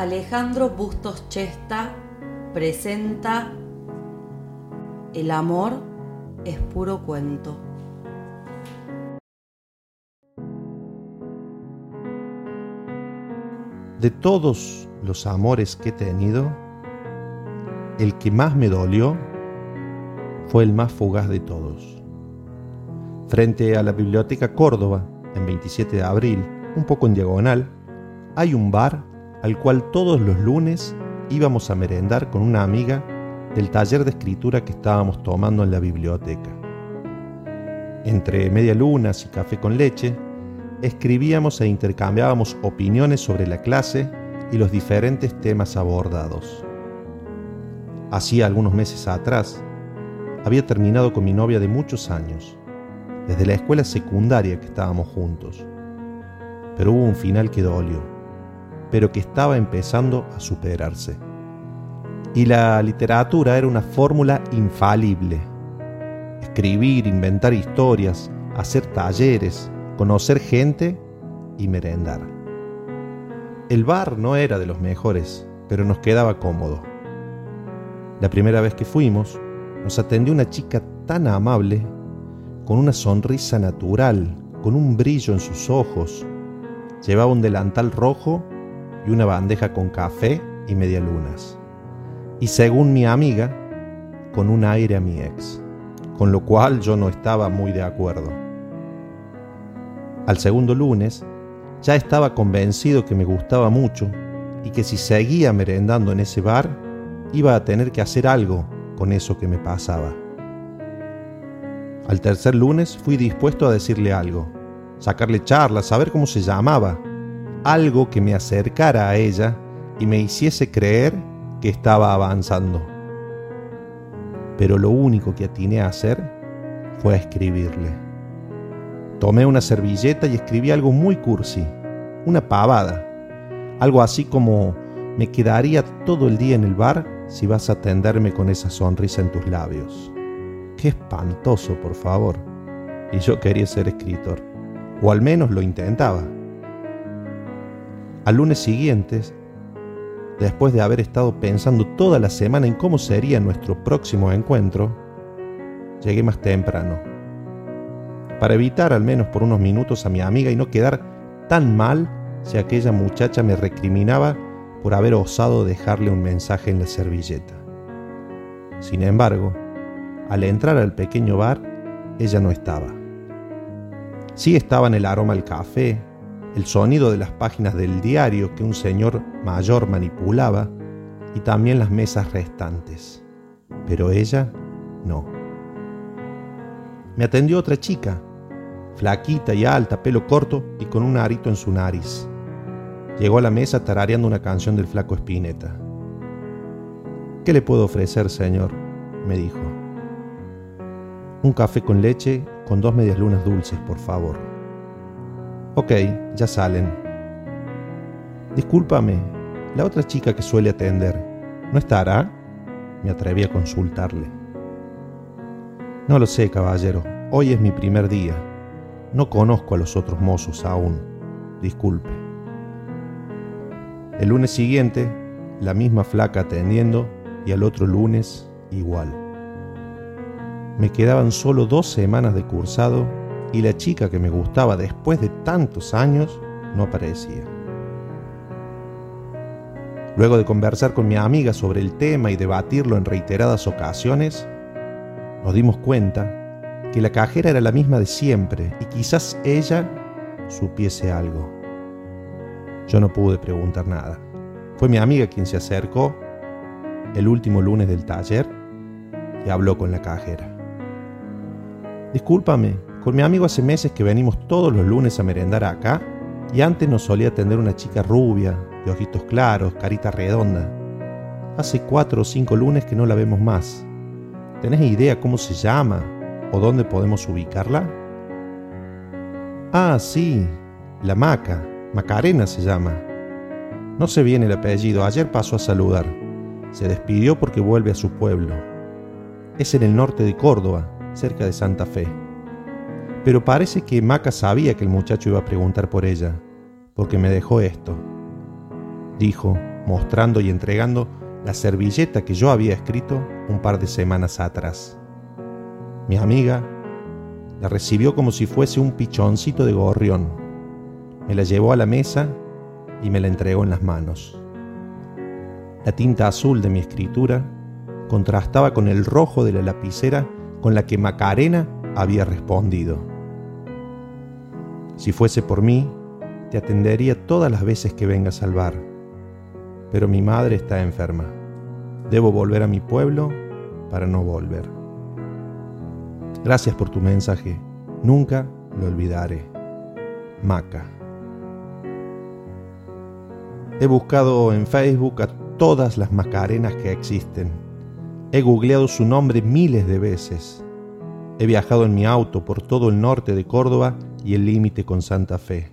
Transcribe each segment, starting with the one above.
Alejandro Bustos Chesta presenta El amor es puro cuento. De todos los amores que he tenido, el que más me dolió fue el más fugaz de todos. Frente a la Biblioteca Córdoba, en 27 de abril, un poco en diagonal, hay un bar al cual todos los lunes íbamos a merendar con una amiga del taller de escritura que estábamos tomando en la biblioteca. Entre media lunas y café con leche, escribíamos e intercambiábamos opiniones sobre la clase y los diferentes temas abordados. Hacía algunos meses atrás, había terminado con mi novia de muchos años, desde la escuela secundaria que estábamos juntos. Pero hubo un final que dolió, pero que estaba empezando a superarse. Y la literatura era una fórmula infalible. Escribir, inventar historias, hacer talleres, conocer gente y merendar. El bar no era de los mejores, pero nos quedaba cómodo. La primera vez que fuimos, nos atendió una chica tan amable, con una sonrisa natural, con un brillo en sus ojos. Llevaba un delantal rojo y una bandeja con café y medialunas. Y según mi amiga, con un aire a mi ex, con lo cual yo no estaba muy de acuerdo. Al segundo lunes, ya estaba convencido que me gustaba mucho y que si seguía merendando en ese bar, iba a tener que hacer algo con eso que me pasaba. Al tercer lunes fui dispuesto a decirle algo, sacarle charlas, saber cómo se llamaba, algo que me acercara a ella y me hiciese creer que estaba avanzando. Pero lo único que atiné a hacer fue escribirle. Tomé una servilleta y escribí algo muy cursi, una pavada. Algo así como, me quedaría todo el día en el bar si vas a atenderme con esa sonrisa en tus labios. Qué espantoso, por favor. Y yo quería ser escritor, o al menos lo intentaba. Al lunes siguiente, después de haber estado pensando toda la semana en cómo sería nuestro próximo encuentro, llegué más temprano para evitar al menos por unos minutos a mi amiga y no quedar tan mal si aquella muchacha me recriminaba por haber osado dejarle un mensaje en la servilleta. Sin embargo, al entrar al pequeño bar, ella no estaba. Sí estaban el aroma al café, el sonido de las páginas del diario que un señor mayor manipulaba y también las mesas restantes. Pero ella no. Me atendió otra chica, flaquita y alta, pelo corto y con un arito en su nariz. Llegó a la mesa tarareando una canción del flaco Spinetta. ¿Qué le puedo ofrecer, señor? me dijo. Un café con leche con dos medias lunas dulces, por favor. Ok, ya salen. Discúlpame, la otra chica que suele atender, ¿no estará? Me atreví a consultarle. No lo sé, caballero. Hoy es mi primer día. No conozco a los otros mozos aún. Disculpe. El lunes siguiente, la misma flaca atendiendo y al otro lunes igual. Me quedaban solo dos semanas de cursado y la chica que me gustaba después de tantos años no aparecía. Luego de conversar con mi amiga sobre el tema y debatirlo en reiteradas ocasiones, nos dimos cuenta que la cajera era la misma de siempre y quizás ella supiese algo. Yo no pude preguntar nada. Fue mi amiga quien se acercó el último lunes del taller y habló con la cajera. Discúlpame, con mi amigo hace meses que venimos todos los lunes a merendar acá y antes nos solía atender una chica rubia, de ojitos claros, carita redonda. Hace cuatro o cinco lunes que no la vemos más. ¿Tenés idea cómo se llama? o dónde podemos ubicarla? Ah, sí, la Maca, Macarena se llama. No sé bien el apellido, ayer pasó a saludar. Se despidió porque vuelve a su pueblo. Es en el norte de Córdoba, cerca de Santa Fe. Pero parece que Maca sabía que el muchacho iba a preguntar por ella, porque me dejó esto. Dijo, mostrando y entregando la servilleta que yo había escrito un par de semanas atrás. Mi amiga la recibió como si fuese un pichoncito de gorrión. Me la llevó a la mesa y me la entregó en las manos. La tinta azul de mi escritura contrastaba con el rojo de la lapicera con la que Macarena había respondido. Si fuese por mí, te atendería todas las veces que vengas al bar, pero mi madre está enferma. Debo volver a mi pueblo para no volver. Gracias por tu mensaje. Nunca lo olvidaré. Maca. He buscado en Facebook a todas las Macarenas que existen. He googleado su nombre miles de veces. He viajado en mi auto por todo el norte de Córdoba y el límite con Santa Fe.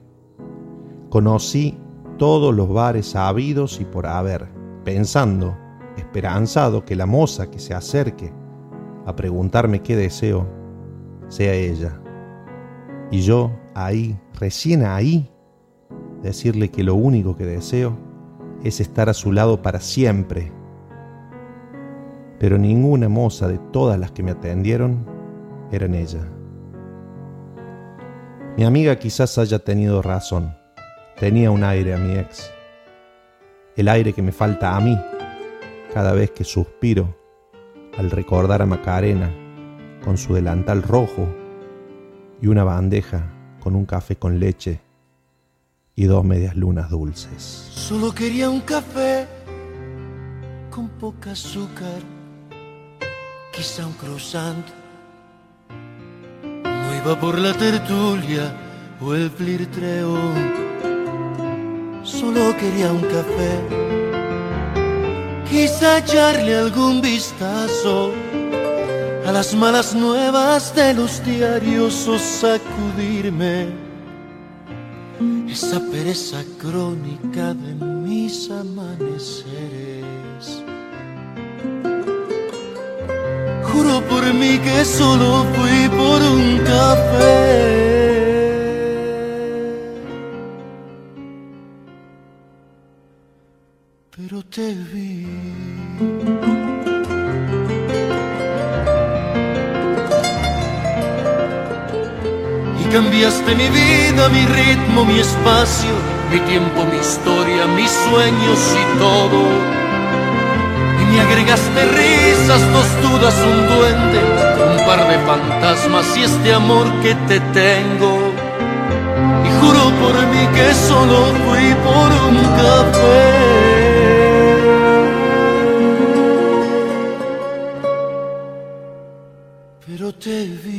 Conocí todos los bares habidos y por haber, pensando, esperanzado que la moza que se acerque a preguntarme qué deseo sea ella. Y yo ahí, recién ahí, decirle que lo único que deseo es estar a su lado para siempre. Pero ninguna moza de todas las que me atendieron era en ella. Mi amiga quizás haya tenido razón. Tenía un aire a mi ex. El aire que me falta a mí cada vez que suspiro al recordar a Macarena con su delantal rojo y una bandeja con un café con leche y dos medias lunas dulces. Solo quería un café con poca azúcar, quizá un croissant. Iba por la tertulia o el flirtreo, solo quería un café, quizá echarle algún vistazo a las malas nuevas de los diarios o sacudirme esa pereza crónica de mis amaneceres. Juro por mí que solo fui por un café. Pero te vi. cambiaste mi vida, mi ritmo, mi espacio, mi tiempo, mi historia, mis sueños y todo. Me agregaste risas, dos dudas, un duende, un par de fantasmas y este amor que te tengo. Y juro por mí que solo fui por un café. Pero te vi.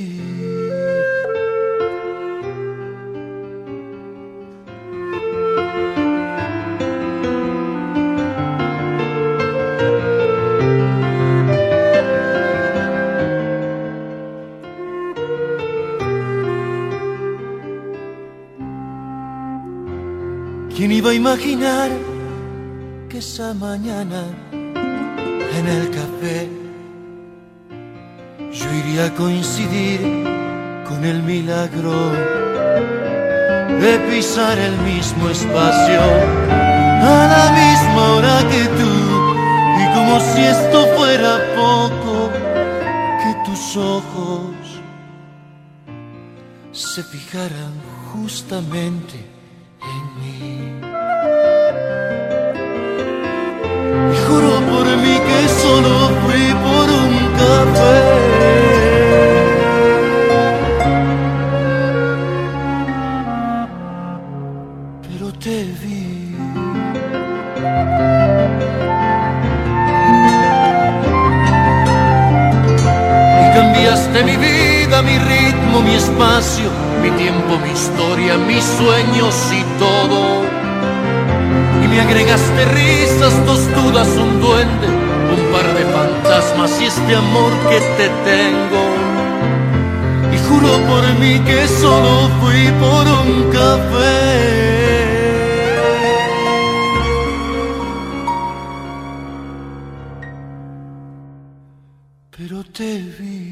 ¿Quién iba a imaginar que esa mañana en el café yo iría a coincidir con el milagro de pisar el mismo espacio a la misma hora que tú y como si esto fuera poco que tus ojos se fijaran justamente juro por mí que solo fui por un café. Pero te vi. Y cambiaste mi vida, mi ritmo, mi espacio mi tiempo, mi historia, mis sueños y todo. Y me agregaste risas, dos dudas, un duende, un par de fantasmas y este amor que te tengo. Y juro por mí que solo fui por un café. Pero te vi.